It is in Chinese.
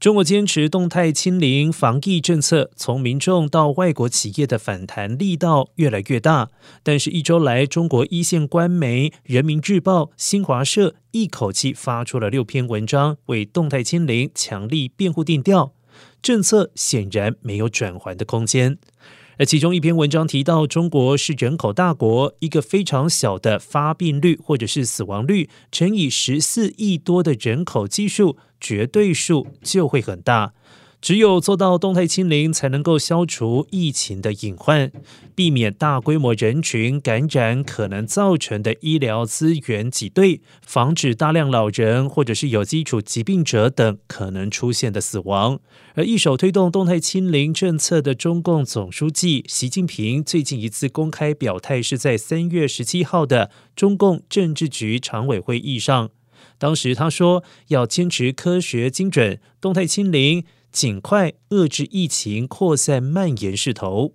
中国坚持动态清零防疫政策，从民众到外国企业的反弹力道越来越大。但是，一周来，中国一线官媒《人民日报》、新华社一口气发出了六篇文章，为动态清零强力辩护定调。政策显然没有转圜的空间。而其中一篇文章提到，中国是人口大国，一个非常小的发病率或者是死亡率，乘以十四亿多的人口基数。绝对数就会很大，只有做到动态清零，才能够消除疫情的隐患，避免大规模人群感染可能造成的医疗资源挤兑，防止大量老人或者是有基础疾病者等可能出现的死亡。而一手推动动态清零政策的中共总书记习近平，最近一次公开表态是在三月十七号的中共政治局常委会议上。当时他说要坚持科学精准、动态清零，尽快遏制疫情扩散蔓延势头。